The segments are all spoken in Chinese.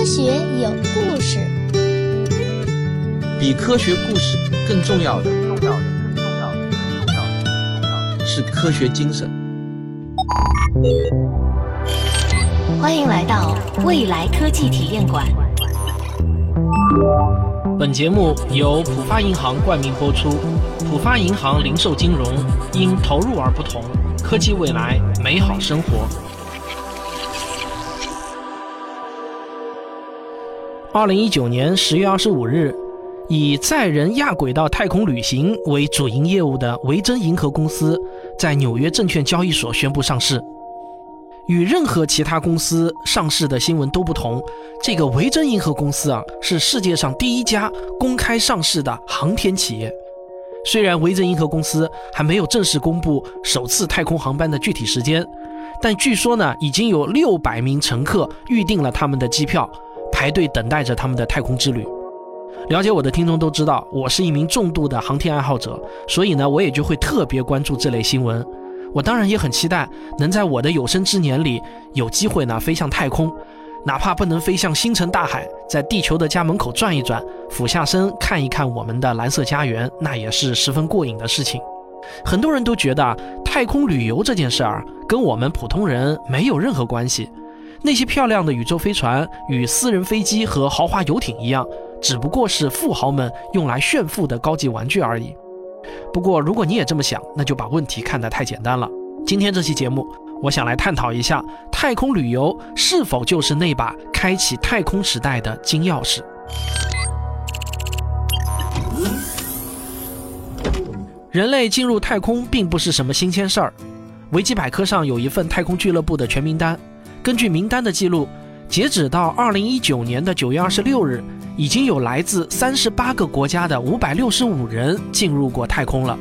科学有故事，比科学故事更重要的，重要的，更重要的，更重要的是科学精神。欢迎来到未来科技体验馆。本节目由浦发银行冠名播出。浦发银行零售金融因投入而不同，科技未来，美好生活。二零一九年十月二十五日，以载人亚轨道太空旅行为主营业务的维珍银河公司在纽约证券交易所宣布上市。与任何其他公司上市的新闻都不同，这个维珍银河公司啊，是世界上第一家公开上市的航天企业。虽然维珍银河公司还没有正式公布首次太空航班的具体时间，但据说呢，已经有六百名乘客预订了他们的机票。排队等待着他们的太空之旅。了解我的听众都知道，我是一名重度的航天爱好者，所以呢，我也就会特别关注这类新闻。我当然也很期待能在我的有生之年里有机会呢飞向太空，哪怕不能飞向星辰大海，在地球的家门口转一转，俯下身看一看我们的蓝色家园，那也是十分过瘾的事情。很多人都觉得啊太空旅游这件事儿跟我们普通人没有任何关系。那些漂亮的宇宙飞船与私人飞机和豪华游艇一样，只不过是富豪们用来炫富的高级玩具而已。不过，如果你也这么想，那就把问题看得太简单了。今天这期节目，我想来探讨一下，太空旅游是否就是那把开启太空时代的金钥匙？人类进入太空并不是什么新鲜事儿。维基百科上有一份太空俱乐部的全名单。根据名单的记录，截止到二零一九年的九月二十六日，已经有来自三十八个国家的五百六十五人进入过太空了。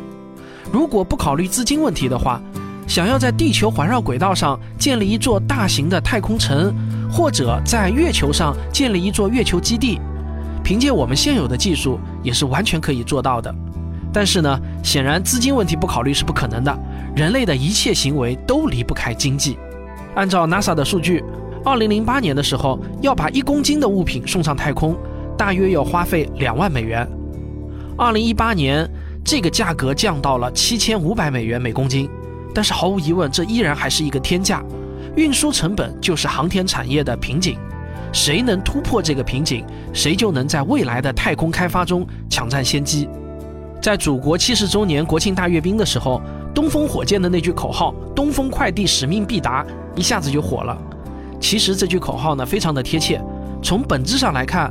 如果不考虑资金问题的话，想要在地球环绕轨道上建立一座大型的太空城，或者在月球上建立一座月球基地，凭借我们现有的技术也是完全可以做到的。但是呢，显然资金问题不考虑是不可能的。人类的一切行为都离不开经济。按照 NASA 的数据，二零零八年的时候，要把一公斤的物品送上太空，大约要花费两万美元。二零一八年，这个价格降到了七千五百美元每公斤，但是毫无疑问，这依然还是一个天价。运输成本就是航天产业的瓶颈，谁能突破这个瓶颈，谁就能在未来的太空开发中抢占先机。在祖国七十周年国庆大阅兵的时候。东风火箭的那句口号“东风快递使命必达”一下子就火了。其实这句口号呢，非常的贴切。从本质上来看，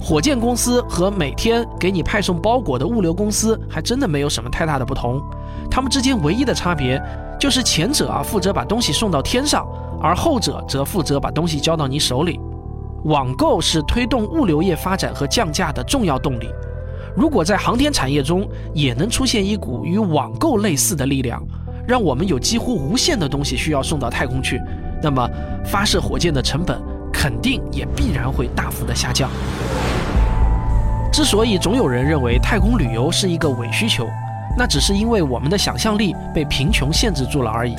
火箭公司和每天给你派送包裹的物流公司还真的没有什么太大的不同。他们之间唯一的差别就是前者啊负责把东西送到天上，而后者则负责把东西交到你手里。网购是推动物流业发展和降价的重要动力。如果在航天产业中也能出现一股与网购类似的力量，让我们有几乎无限的东西需要送到太空去，那么发射火箭的成本肯定也必然会大幅的下降。之所以总有人认为太空旅游是一个伪需求，那只是因为我们的想象力被贫穷限制住了而已。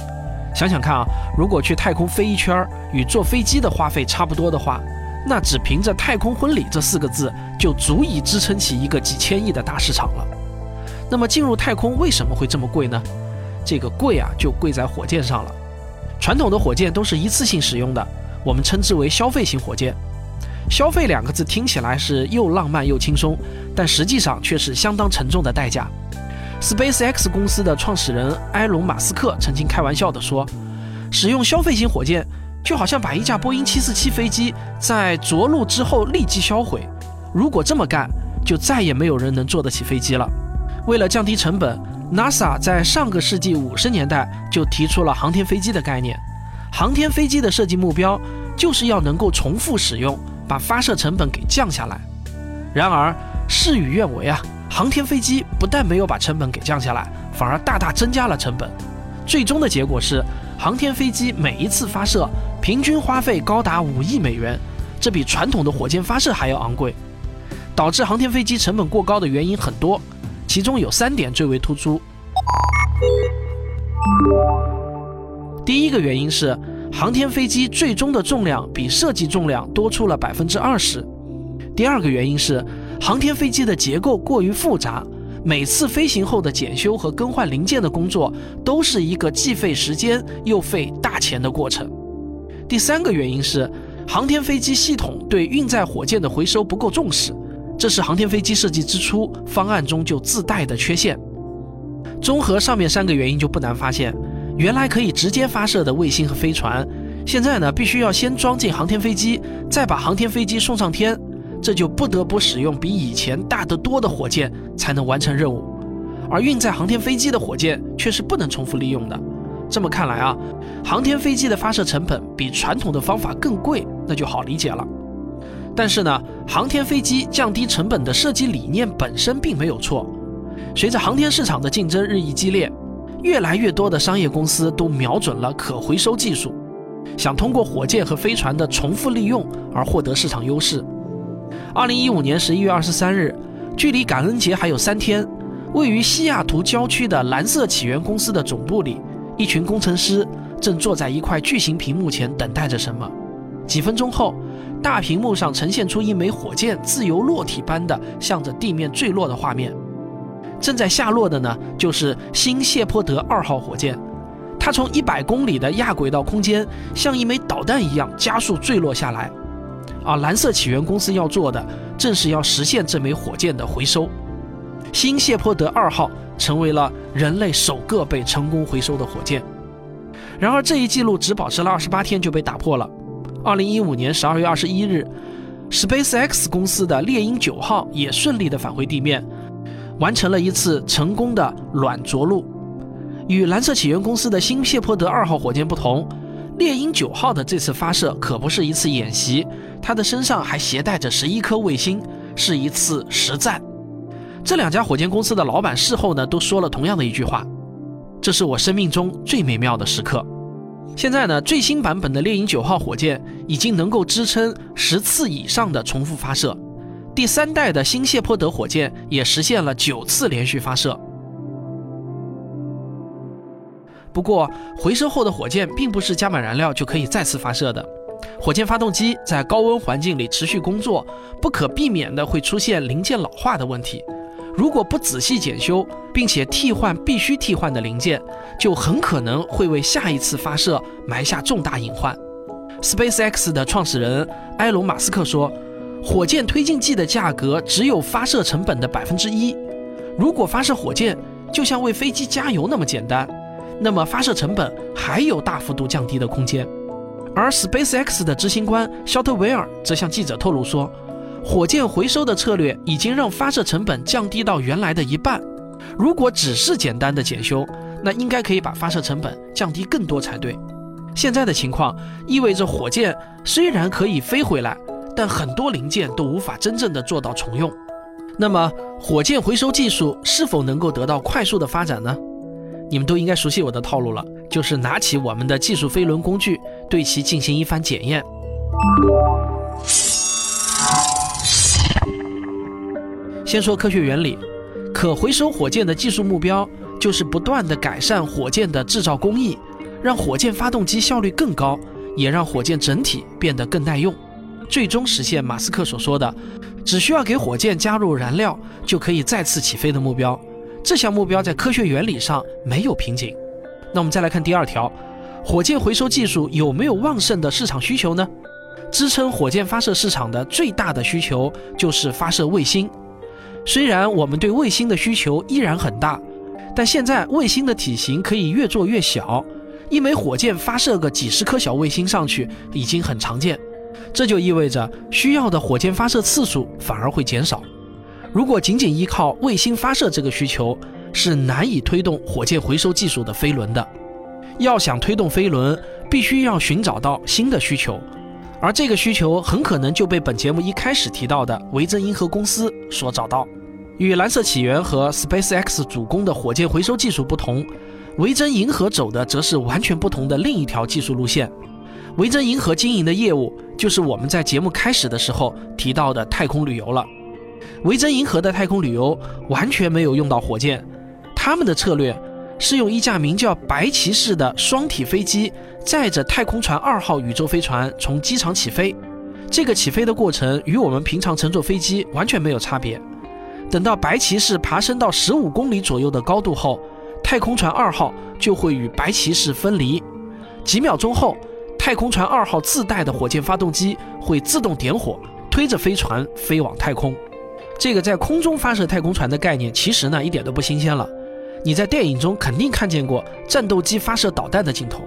想想看啊，如果去太空飞一圈与坐飞机的花费差不多的话。那只凭着“太空婚礼”这四个字，就足以支撑起一个几千亿的大市场了。那么进入太空为什么会这么贵呢？这个贵啊，就贵在火箭上了。传统的火箭都是一次性使用的，我们称之为消费型火箭。消费两个字听起来是又浪漫又轻松，但实际上却是相当沉重的代价。SpaceX 公司的创始人埃隆·马斯克曾经开玩笑地说：“使用消费型火箭。”就好像把一架波音747飞机在着陆之后立即销毁，如果这么干，就再也没有人能坐得起飞机了。为了降低成本，NASA 在上个世纪五十年代就提出了航天飞机的概念。航天飞机的设计目标就是要能够重复使用，把发射成本给降下来。然而事与愿违啊，航天飞机不但没有把成本给降下来，反而大大增加了成本。最终的结果是，航天飞机每一次发射。平均花费高达五亿美元，这比传统的火箭发射还要昂贵。导致航天飞机成本过高的原因很多，其中有三点最为突出。第一个原因是，航天飞机最终的重量比设计重量多出了百分之二十。第二个原因是，航天飞机的结构过于复杂，每次飞行后的检修和更换零件的工作都是一个既费时间又费大钱的过程。第三个原因是，航天飞机系统对运载火箭的回收不够重视，这是航天飞机设计之初方案中就自带的缺陷。综合上面三个原因，就不难发现，原来可以直接发射的卫星和飞船，现在呢必须要先装进航天飞机，再把航天飞机送上天。这就不得不使用比以前大得多的火箭才能完成任务，而运载航天飞机的火箭却是不能重复利用的。这么看来啊，航天飞机的发射成本比传统的方法更贵，那就好理解了。但是呢，航天飞机降低成本的设计理念本身并没有错。随着航天市场的竞争日益激烈，越来越多的商业公司都瞄准了可回收技术，想通过火箭和飞船的重复利用而获得市场优势。二零一五年十一月二十三日，距离感恩节还有三天，位于西雅图郊区的蓝色起源公司的总部里，一群工程师正坐在一块巨型屏幕前等待着什么。几分钟后，大屏幕上呈现出一枚火箭自由落体般的向着地面坠落的画面。正在下落的呢，就是新谢泼德二号火箭，它从一百公里的亚轨道空间像一枚导弹一样加速坠落下来。而蓝色起源公司要做的，正是要实现这枚火箭的回收。新谢泼德二号成为了人类首个被成功回收的火箭。然而，这一记录只保持了二十八天就被打破了。二零一五年十二月二十一日，SpaceX 公司的猎鹰九号也顺利的返回地面，完成了一次成功的软着陆。与蓝色起源公司的新谢泼德二号火箭不同。猎鹰九号的这次发射可不是一次演习，它的身上还携带着十一颗卫星，是一次实战。这两家火箭公司的老板事后呢都说了同样的一句话：“这是我生命中最美妙的时刻。”现在呢，最新版本的猎鹰九号火箭已经能够支撑十次以上的重复发射，第三代的新谢泼德火箭也实现了九次连续发射。不过，回收后的火箭并不是加满燃料就可以再次发射的。火箭发动机在高温环境里持续工作，不可避免的会出现零件老化的问题。如果不仔细检修，并且替换必须替换的零件，就很可能会为下一次发射埋下重大隐患。SpaceX 的创始人埃隆·马斯克说：“火箭推进剂的价格只有发射成本的百分之一。如果发射火箭就像为飞机加油那么简单。”那么发射成本还有大幅度降低的空间，而 SpaceX 的执行官肖特维尔则向记者透露说，火箭回收的策略已经让发射成本降低到原来的一半。如果只是简单的检修，那应该可以把发射成本降低更多才对。现在的情况意味着火箭虽然可以飞回来，但很多零件都无法真正的做到重用。那么火箭回收技术是否能够得到快速的发展呢？你们都应该熟悉我的套路了，就是拿起我们的技术飞轮工具，对其进行一番检验。先说科学原理，可回收火箭的技术目标就是不断的改善火箭的制造工艺，让火箭发动机效率更高，也让火箭整体变得更耐用，最终实现马斯克所说的只需要给火箭加入燃料就可以再次起飞的目标。这项目标在科学原理上没有瓶颈。那我们再来看第二条，火箭回收技术有没有旺盛的市场需求呢？支撑火箭发射市场的最大的需求就是发射卫星。虽然我们对卫星的需求依然很大，但现在卫星的体型可以越做越小，一枚火箭发射个几十颗小卫星上去已经很常见。这就意味着需要的火箭发射次数反而会减少。如果仅仅依靠卫星发射这个需求，是难以推动火箭回收技术的飞轮的。要想推动飞轮，必须要寻找到新的需求，而这个需求很可能就被本节目一开始提到的维珍银河公司所找到。与蓝色起源和 SpaceX 主攻的火箭回收技术不同，维珍银河走的则是完全不同的另一条技术路线。维珍银河经营的业务就是我们在节目开始的时候提到的太空旅游了。维珍银河的太空旅游完全没有用到火箭，他们的策略是用一架名叫白骑士的双体飞机载着太空船二号宇宙飞船从机场起飞。这个起飞的过程与我们平常乘坐飞机完全没有差别。等到白骑士爬升到十五公里左右的高度后，太空船二号就会与白骑士分离。几秒钟后，太空船二号自带的火箭发动机会自动点火，推着飞船飞往太空。这个在空中发射太空船的概念，其实呢一点都不新鲜了。你在电影中肯定看见过战斗机发射导弹的镜头，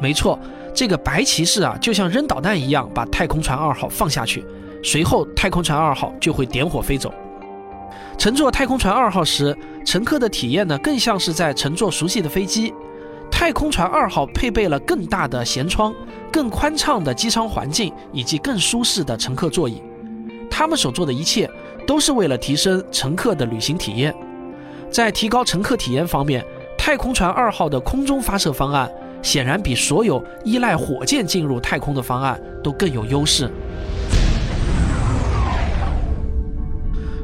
没错，这个白骑士啊，就像扔导弹一样，把太空船二号放下去，随后太空船二号就会点火飞走。乘坐太空船二号时，乘客的体验呢，更像是在乘坐熟悉的飞机。太空船二号配备了更大的舷窗、更宽敞的机舱环境以及更舒适的乘客座椅，他们所做的一切都是为了提升乘客的旅行体验。在提高乘客体验方面，太空船二号的空中发射方案显然比所有依赖火箭进入太空的方案都更有优势。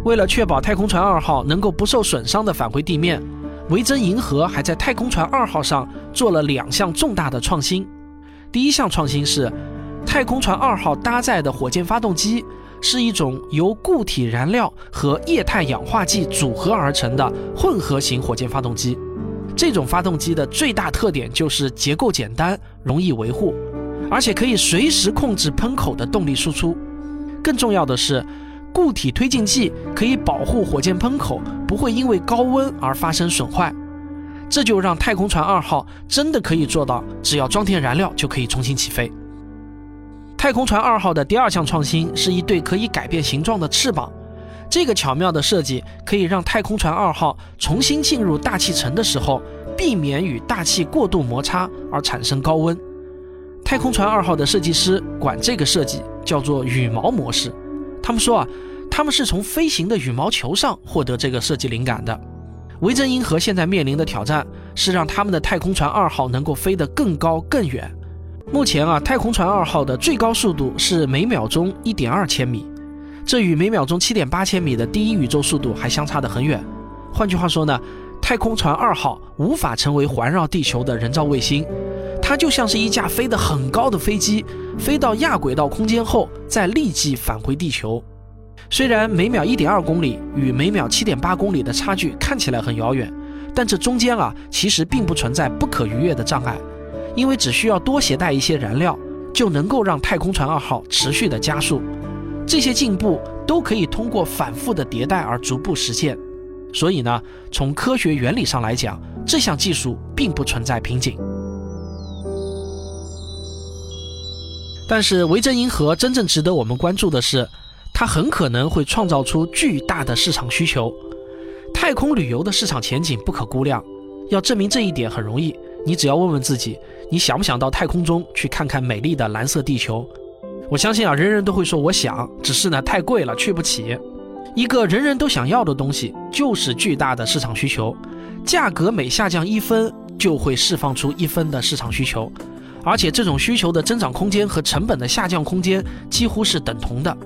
为了确保太空船二号能够不受损伤地返回地面，维珍银河还在太空船二号上做了两项重大的创新。第一项创新是，太空船二号搭载的火箭发动机。是一种由固体燃料和液态氧化剂组合而成的混合型火箭发动机。这种发动机的最大特点就是结构简单、容易维护，而且可以随时控制喷口的动力输出。更重要的是，固体推进剂可以保护火箭喷口不会因为高温而发生损坏。这就让太空船二号真的可以做到，只要装填燃料就可以重新起飞。太空船二号的第二项创新是一对可以改变形状的翅膀，这个巧妙的设计可以让太空船二号重新进入大气层的时候，避免与大气过度摩擦而产生高温。太空船二号的设计师管这个设计叫做羽毛模式。他们说啊，他们是从飞行的羽毛球上获得这个设计灵感的。维珍银河现在面临的挑战是让他们的太空船二号能够飞得更高更远。目前啊，太空船二号的最高速度是每秒钟一点二千米，这与每秒钟七点八千米的第一宇宙速度还相差得很远。换句话说呢，太空船二号无法成为环绕地球的人造卫星，它就像是一架飞得很高的飞机，飞到亚轨道空间后再立即返回地球。虽然每秒一点二公里与每秒七点八公里的差距看起来很遥远，但这中间啊，其实并不存在不可逾越的障碍。因为只需要多携带一些燃料，就能够让太空船二号持续的加速。这些进步都可以通过反复的迭代而逐步实现。所以呢，从科学原理上来讲，这项技术并不存在瓶颈。但是维珍银河真正值得我们关注的是，它很可能会创造出巨大的市场需求。太空旅游的市场前景不可估量，要证明这一点很容易。你只要问问自己，你想不想到太空中去看看美丽的蓝色地球？我相信啊，人人都会说我想，只是呢太贵了，去不起。一个人人都想要的东西，就是巨大的市场需求，价格每下降一分，就会释放出一分的市场需求，而且这种需求的增长空间和成本的下降空间几乎是等同的。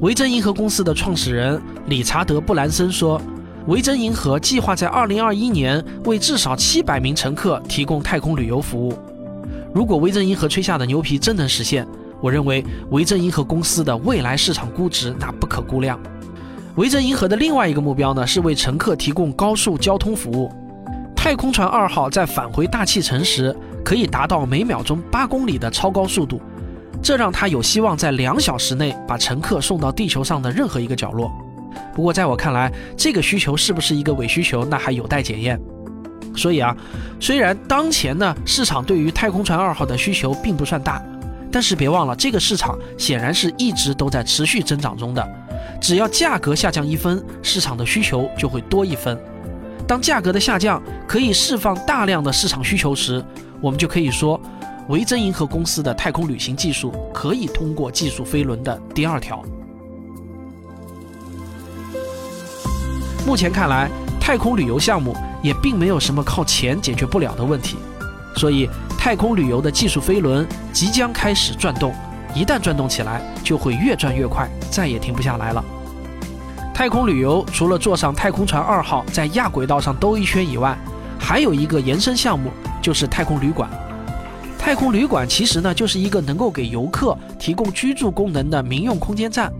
维珍银河公司的创始人理查德·布兰森说。维珍银河计划在2021年为至少700名乘客提供太空旅游服务。如果维珍银河吹下的牛皮真能实现，我认为维珍银河公司的未来市场估值那不可估量。维珍银河的另外一个目标呢，是为乘客提供高速交通服务。太空船二号在返回大气层时，可以达到每秒钟八公里的超高速度，这让它有希望在两小时内把乘客送到地球上的任何一个角落。不过，在我看来，这个需求是不是一个伪需求，那还有待检验。所以啊，虽然当前呢市场对于太空船二号的需求并不算大，但是别忘了，这个市场显然是一直都在持续增长中的。只要价格下降一分，市场的需求就会多一分。当价格的下降可以释放大量的市场需求时，我们就可以说，维珍银河公司的太空旅行技术可以通过技术飞轮的第二条。目前看来，太空旅游项目也并没有什么靠钱解决不了的问题，所以太空旅游的技术飞轮即将开始转动，一旦转动起来，就会越转越快，再也停不下来了。太空旅游除了坐上太空船二号在亚轨道上兜一圈以外，还有一个延伸项目就是太空旅馆。太空旅馆其实呢就是一个能够给游客提供居住功能的民用空间站。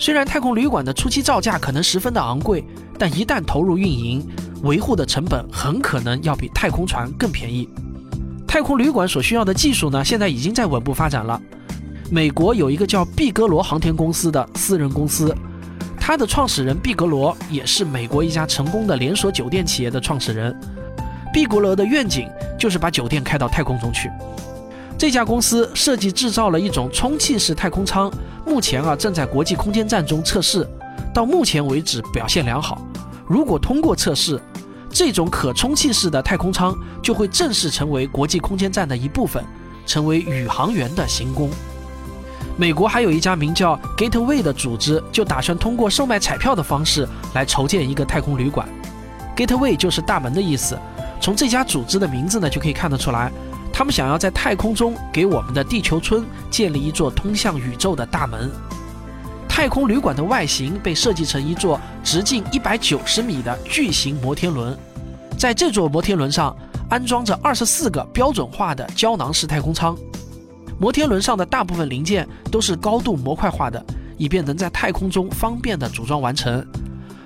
虽然太空旅馆的初期造价可能十分的昂贵，但一旦投入运营，维护的成本很可能要比太空船更便宜。太空旅馆所需要的技术呢，现在已经在稳步发展了。美国有一个叫毕格罗航天公司的私人公司，它的创始人毕格罗也是美国一家成功的连锁酒店企业的创始人。毕格罗的愿景就是把酒店开到太空中去。这家公司设计制造了一种充气式太空舱，目前啊正在国际空间站中测试，到目前为止表现良好。如果通过测试，这种可充气式的太空舱就会正式成为国际空间站的一部分，成为宇航员的行宫。美国还有一家名叫 Gateway 的组织，就打算通过售卖彩票的方式来筹建一个太空旅馆。Gateway 就是大门的意思，从这家组织的名字呢就可以看得出来，他们想要在太空中给我们的地球村建立一座通向宇宙的大门。太空旅馆的外形被设计成一座直径一百九十米的巨型摩天轮，在这座摩天轮上安装着二十四个标准化的胶囊式太空舱。摩天轮上的大部分零件都是高度模块化的，以便能在太空中方便的组装完成。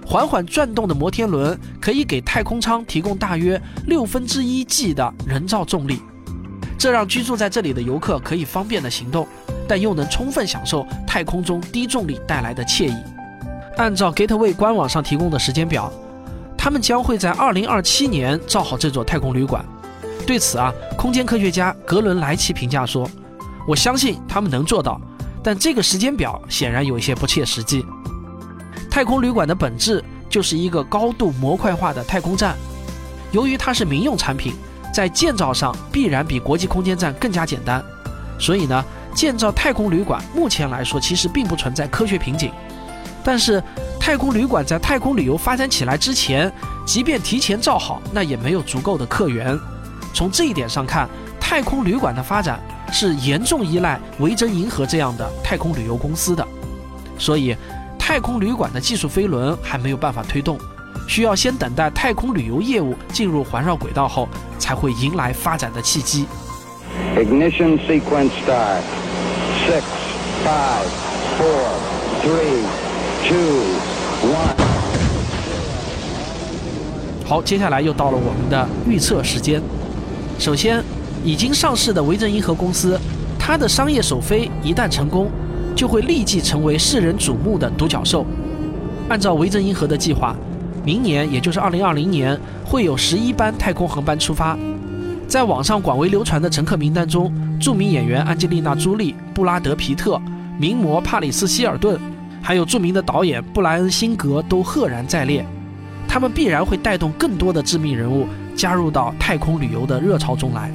缓缓转动的摩天轮可以给太空舱提供大约六分之一 G 的人造重力，这让居住在这里的游客可以方便的行动，但又能充分享受太空中低重力带来的惬意。按照 Gateway 官网上提供的时间表，他们将会在2027年造好这座太空旅馆。对此啊，空间科学家格伦莱奇评价说。我相信他们能做到，但这个时间表显然有一些不切实际。太空旅馆的本质就是一个高度模块化的太空站，由于它是民用产品，在建造上必然比国际空间站更加简单，所以呢，建造太空旅馆目前来说其实并不存在科学瓶颈。但是，太空旅馆在太空旅游发展起来之前，即便提前造好，那也没有足够的客源。从这一点上看，太空旅馆的发展。是严重依赖维珍银河这样的太空旅游公司的，所以太空旅馆的技术飞轮还没有办法推动，需要先等待太空旅游业务进入环绕轨道后，才会迎来发展的契机。Ignition sequence Star Five, four, three, two, one. 好，接下来又到了我们的预测时间，首先。已经上市的维珍银河公司，它的商业首飞一旦成功，就会立即成为世人瞩目的独角兽。按照维珍银河的计划，明年也就是二零二零年会有十一班太空航班出发。在网上广为流传的乘客名单中，著名演员安吉丽娜·朱莉、布拉德·皮特、名模帕里斯·希尔顿，还有著名的导演布莱恩·辛格都赫然在列。他们必然会带动更多的知名人物加入到太空旅游的热潮中来。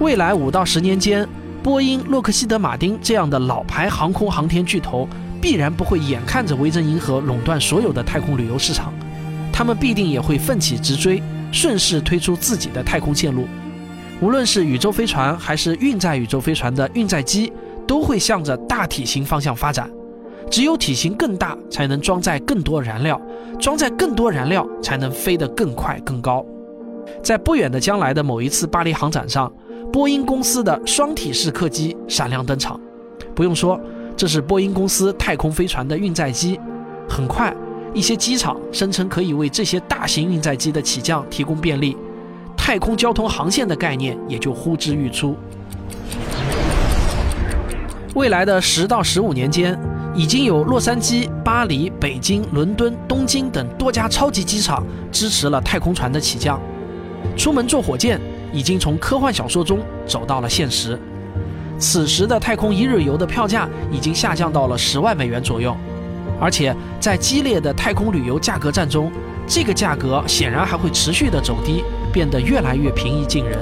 未来五到十年间，波音、洛克希德·马丁这样的老牌航空航天巨头必然不会眼看着维珍银河垄断所有的太空旅游市场，他们必定也会奋起直追，顺势推出自己的太空线路。无论是宇宙飞船还是运载宇宙飞船的运载机，都会向着大体型方向发展。只有体型更大，才能装载更多燃料，装载更多燃料，才能飞得更快更高。在不远的将来的某一次巴黎航展上。波音公司的双体式客机闪亮登场，不用说，这是波音公司太空飞船的运载机。很快，一些机场声称可以为这些大型运载机的起降提供便利，太空交通航线的概念也就呼之欲出。未来的十到十五年间，已经有洛杉矶、巴黎、北京、伦敦、东京等多家超级机场支持了太空船的起降。出门坐火箭。已经从科幻小说中走到了现实。此时的太空一日游的票价已经下降到了十万美元左右，而且在激烈的太空旅游价格战中，这个价格显然还会持续的走低，变得越来越平易近人。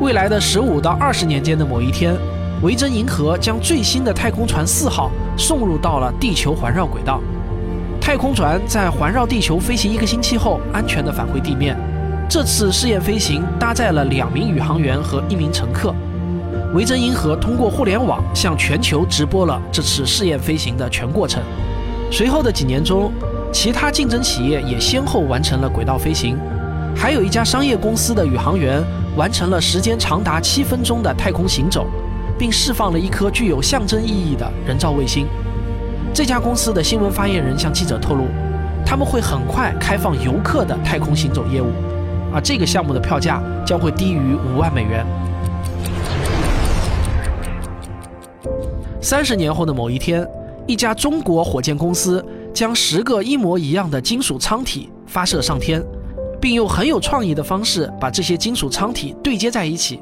未来的十五到二十年间的某一天，维珍银河将最新的太空船四号送入到了地球环绕轨道。太空船在环绕地球飞行一个星期后，安全的返回地面。这次试验飞行搭载了两名宇航员和一名乘客。维珍银河通过互联网向全球直播了这次试验飞行的全过程。随后的几年中，其他竞争企业也先后完成了轨道飞行，还有一家商业公司的宇航员完成了时间长达七分钟的太空行走，并释放了一颗具有象征意义的人造卫星。这家公司的新闻发言人向记者透露，他们会很快开放游客的太空行走业务，而这个项目的票价将会低于五万美元。三十年后的某一天，一家中国火箭公司。将十个一模一样的金属舱体发射上天，并用很有创意的方式把这些金属舱体对接在一起。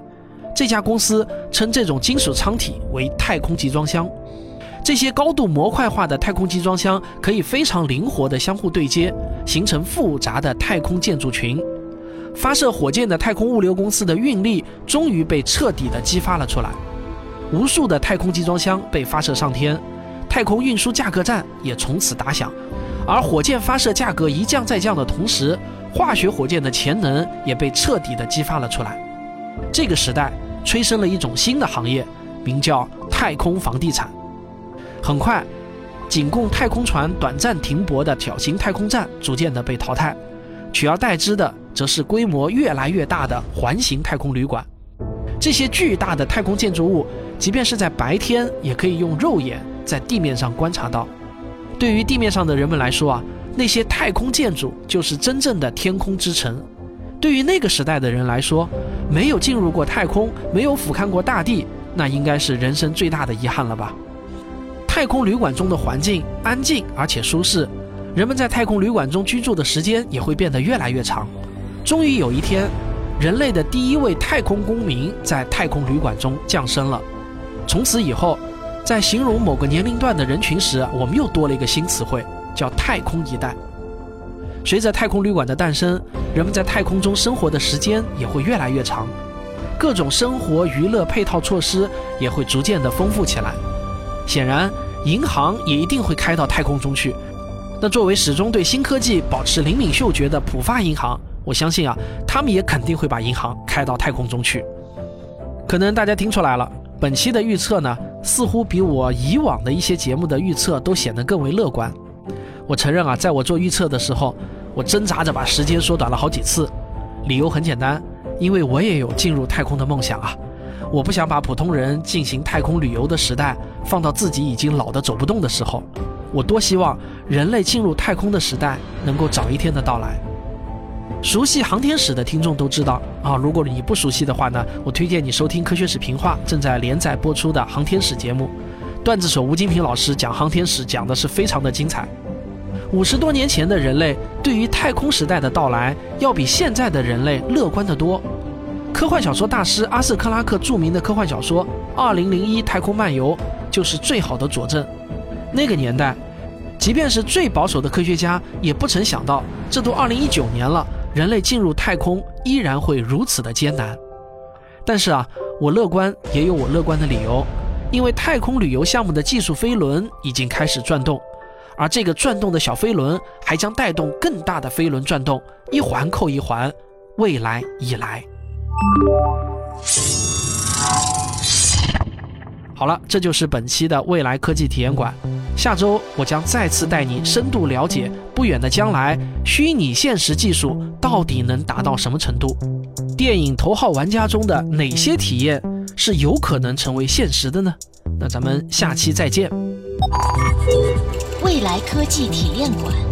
这家公司称这种金属舱体为太空集装箱。这些高度模块化的太空集装箱可以非常灵活地相互对接，形成复杂的太空建筑群。发射火箭的太空物流公司的运力终于被彻底地激发了出来，无数的太空集装箱被发射上天。太空运输价格战也从此打响，而火箭发射价格一降再降的同时，化学火箭的潜能也被彻底的激发了出来。这个时代催生了一种新的行业，名叫太空房地产。很快，仅供太空船短暂停泊的小型太空站逐渐的被淘汰，取而代之的则是规模越来越大的环形太空旅馆。这些巨大的太空建筑物，即便是在白天，也可以用肉眼。在地面上观察到，对于地面上的人们来说啊，那些太空建筑就是真正的天空之城。对于那个时代的人来说，没有进入过太空，没有俯瞰过大地，那应该是人生最大的遗憾了吧？太空旅馆中的环境安静而且舒适，人们在太空旅馆中居住的时间也会变得越来越长。终于有一天，人类的第一位太空公民在太空旅馆中降生了。从此以后。在形容某个年龄段的人群时，我们又多了一个新词汇，叫“太空一代”。随着太空旅馆的诞生，人们在太空中生活的时间也会越来越长，各种生活娱乐配套措施也会逐渐的丰富起来。显然，银行也一定会开到太空中去。那作为始终对新科技保持灵敏嗅觉的浦发银行，我相信啊，他们也肯定会把银行开到太空中去。可能大家听出来了。本期的预测呢，似乎比我以往的一些节目的预测都显得更为乐观。我承认啊，在我做预测的时候，我挣扎着把时间缩短了好几次。理由很简单，因为我也有进入太空的梦想啊。我不想把普通人进行太空旅游的时代放到自己已经老得走不动的时候。我多希望人类进入太空的时代能够早一天的到来。熟悉航天史的听众都知道啊，如果你不熟悉的话呢，我推荐你收听《科学史评话》正在连载播出的航天史节目，段子手吴金平老师讲航天史讲的是非常的精彩。五十多年前的人类对于太空时代的到来，要比现在的人类乐观得多。科幻小说大师阿瑟克拉克著名的科幻小说《二零零一太空漫游》就是最好的佐证。那个年代，即便是最保守的科学家也不曾想到，这都二零一九年了。人类进入太空依然会如此的艰难，但是啊，我乐观也有我乐观的理由，因为太空旅游项目的技术飞轮已经开始转动，而这个转动的小飞轮还将带动更大的飞轮转动，一环扣一环，未来已来。好了，这就是本期的未来科技体验馆。下周我将再次带你深度了解不远的将来，虚拟现实技术到底能达到什么程度？电影《头号玩家》中的哪些体验是有可能成为现实的呢？那咱们下期再见。未来科技体验馆。